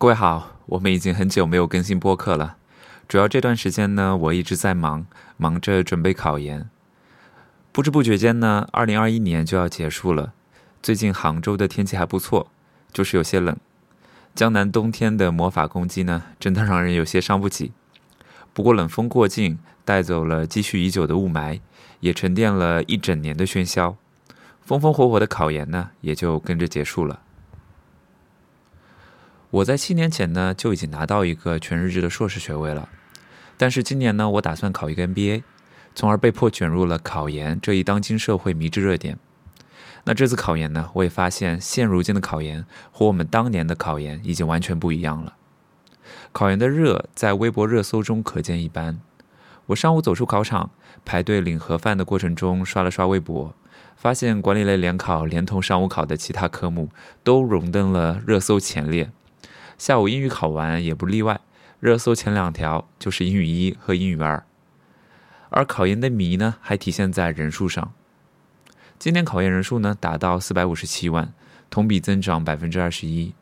各位好，我们已经很久没有更新播客了。主要这段时间呢，我一直在忙，忙着准备考研。不知不觉间呢，二零二一年就要结束了。最近杭州的天气还不错，就是有些冷。江南冬天的魔法攻击呢，真的让人有些伤不起。不过冷风过境，带走了积蓄已久的雾霾，也沉淀了一整年的喧嚣。风风火火的考研呢，也就跟着结束了。我在七年前呢就已经拿到一个全日制的硕士学位了，但是今年呢，我打算考一个 MBA，从而被迫卷入了考研这一当今社会迷之热点。那这次考研呢，我也发现现如今的考研和我们当年的考研已经完全不一样了。考研的热在微博热搜中可见一斑。我上午走出考场，排队领盒饭的过程中刷了刷微博，发现管理类联考连同上午考的其他科目都荣登了热搜前列。下午英语考完也不例外，热搜前两条就是英语一和英语二，而考研的迷呢，还体现在人数上。今年考研人数呢达到四百五十七万，同比增长百分之二十一。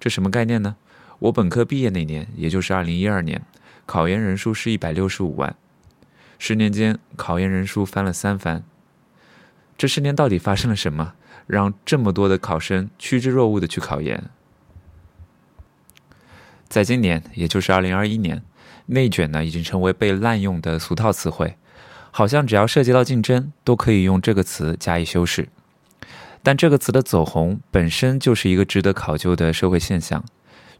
这什么概念呢？我本科毕业那年，也就是二零一二年，考研人数是一百六十五万，十年间考研人数翻了三番。这十年到底发生了什么，让这么多的考生趋之若鹜的去考研？在今年，也就是二零二一年，内卷呢已经成为被滥用的俗套词汇，好像只要涉及到竞争，都可以用这个词加以修饰。但这个词的走红本身就是一个值得考究的社会现象。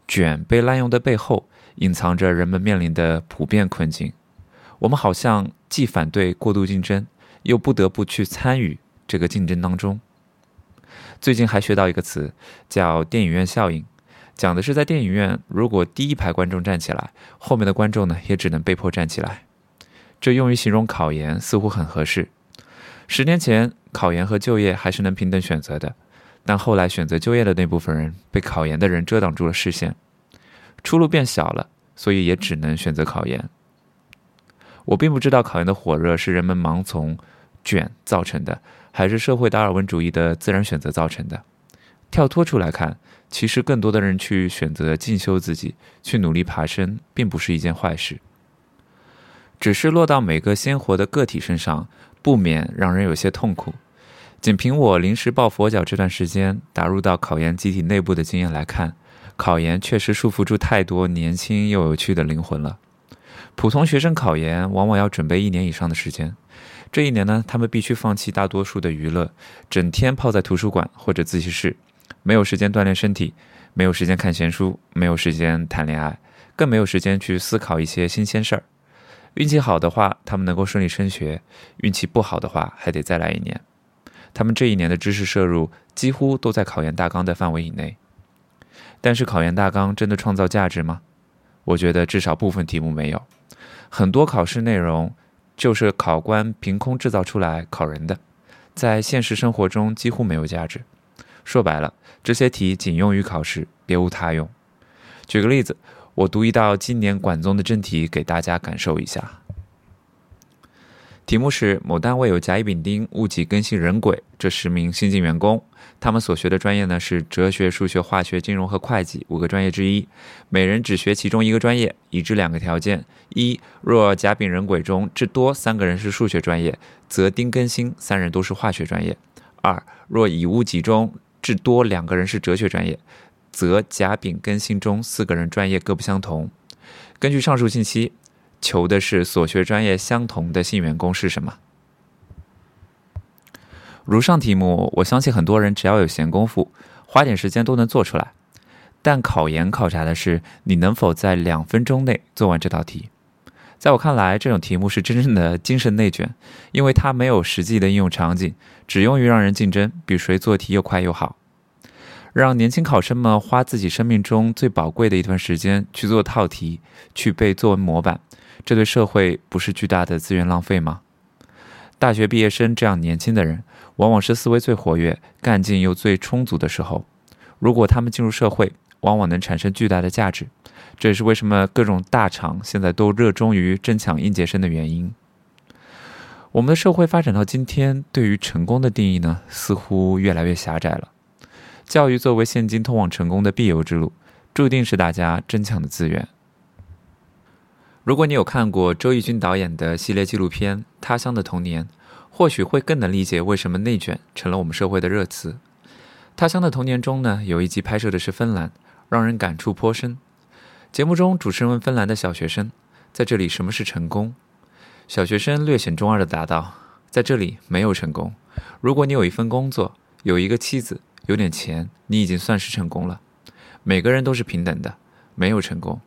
卷被滥用的背后，隐藏着人们面临的普遍困境。我们好像既反对过度竞争，又不得不去参与这个竞争当中。最近还学到一个词，叫“电影院效应”。讲的是在电影院，如果第一排观众站起来，后面的观众呢也只能被迫站起来。这用于形容考研似乎很合适。十年前，考研和就业还是能平等选择的，但后来选择就业的那部分人被考研的人遮挡住了视线，出路变小了，所以也只能选择考研。我并不知道考研的火热是人们盲从、卷造成的，还是社会达尔文主义的自然选择造成的。跳脱出来看。其实，更多的人去选择进修自己，去努力爬升，并不是一件坏事。只是落到每个鲜活的个体身上，不免让人有些痛苦。仅凭我临时抱佛脚这段时间打入到考研集体内部的经验来看，考研确实束缚住太多年轻又有趣的灵魂了。普通学生考研往往要准备一年以上的时间，这一年呢，他们必须放弃大多数的娱乐，整天泡在图书馆或者自习室。没有时间锻炼身体，没有时间看闲书，没有时间谈恋爱，更没有时间去思考一些新鲜事儿。运气好的话，他们能够顺利升学；运气不好的话，还得再来一年。他们这一年的知识摄入几乎都在考研大纲的范围以内。但是，考研大纲真的创造价值吗？我觉得至少部分题目没有。很多考试内容就是考官凭空制造出来考人的，在现实生活中几乎没有价值。说白了，这些题仅用于考试，别无他用。举个例子，我读一道今年管综的真题给大家感受一下。题目是：某单位有甲、乙、丙、丁戊己庚辛壬癸这十名新进员工，他们所学的专业呢是哲学、数学、化学、金融和会计五个专业之一，每人只学其中一个专业，已知两个条件：一，若甲、丙、壬、癸中至多三个人是数学专业，则丁、庚、辛三人都是化学专业；二，若乙、戊、己中至多两个人是哲学专业，则甲、丙、庚、辛中四个人专业各不相同。根据上述信息，求的是所学专业相同的新员工是什么？如上题目，我相信很多人只要有闲工夫，花点时间都能做出来。但考研考察的是你能否在两分钟内做完这道题。在我看来，这种题目是真正的精神内卷，因为它没有实际的应用场景，只用于让人竞争，比谁做题又快又好。让年轻考生们花自己生命中最宝贵的一段时间去做套题，去背作文模板，这对社会不是巨大的资源浪费吗？大学毕业生这样年轻的人，往往是思维最活跃、干劲又最充足的时候。如果他们进入社会，往往能产生巨大的价值。这也是为什么各种大厂现在都热衷于争抢应届生的原因。我们的社会发展到今天，对于成功的定义呢，似乎越来越狭窄了。教育作为现今通往成功的必由之路，注定是大家争抢的资源。如果你有看过周轶君导演的系列纪录片《他乡的童年》，或许会更能理解为什么内卷成了我们社会的热词。《他乡的童年》中呢，有一集拍摄的是芬兰，让人感触颇深。节目中，主持人问芬兰的小学生：“在这里，什么是成功？”小学生略显中二的答道：“在这里，没有成功。如果你有一份工作，有一个妻子，有点钱，你已经算是成功了。每个人都是平等的，没有成功。”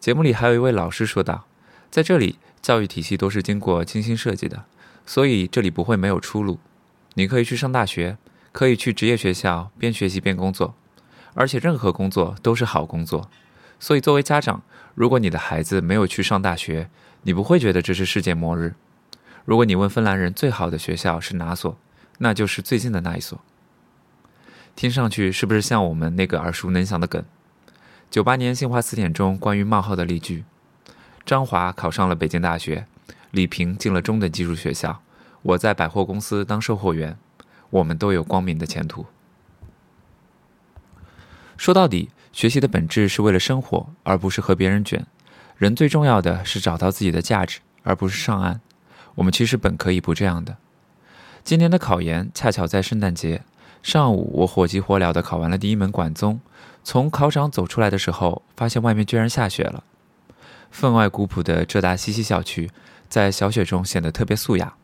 节目里还有一位老师说道：“在这里，教育体系都是经过精心设计的，所以这里不会没有出路。你可以去上大学，可以去职业学校，边学习边工作，而且任何工作都是好工作。所以，作为家长，如果你的孩子没有去上大学，你不会觉得这是世界末日。如果你问芬兰人最好的学校是哪所，那就是最近的那一所。听上去是不是像我们那个耳熟能详的梗？”九八年新华词典中关于冒号的例句：张华考上了北京大学，李平进了中等技术学校，我在百货公司当售货员，我们都有光明的前途。说到底，学习的本质是为了生活，而不是和别人卷。人最重要的是找到自己的价值，而不是上岸。我们其实本可以不这样的。今年的考研恰巧在圣诞节上午，我火急火燎地考完了第一门管综。从考场走出来的时候，发现外面居然下雪了。分外古朴的浙大西溪校区，在小雪中显得特别素雅，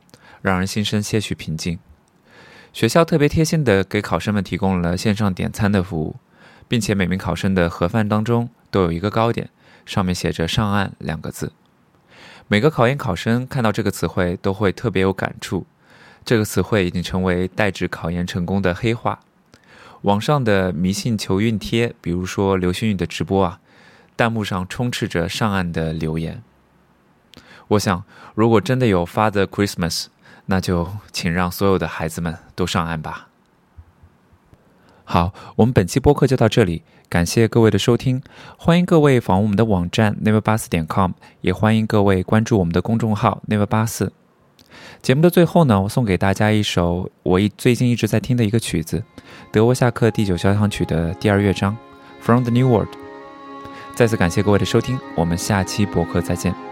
让人心生些许平静。学校特别贴心地给考生们提供了线上点餐的服务，并且每名考生的盒饭当中都有一个糕点，上面写着“上岸”两个字。每个考研考生看到这个词汇都会特别有感触，这个词汇已经成为代指考研成功的黑话。网上的迷信求运贴，比如说刘星宇的直播啊，弹幕上充斥着上岸的留言。我想，如果真的有 Father Christmas，那就请让所有的孩子们都上岸吧。好，我们本期播客就到这里，感谢各位的收听，欢迎各位访问我们的网站 never 八四点 com，也欢迎各位关注我们的公众号 never 八四。节目的最后呢，我送给大家一首我一最近一直在听的一个曲子，德沃夏克第九交响曲的第二乐章《From the New World》。再次感谢各位的收听，我们下期播客再见。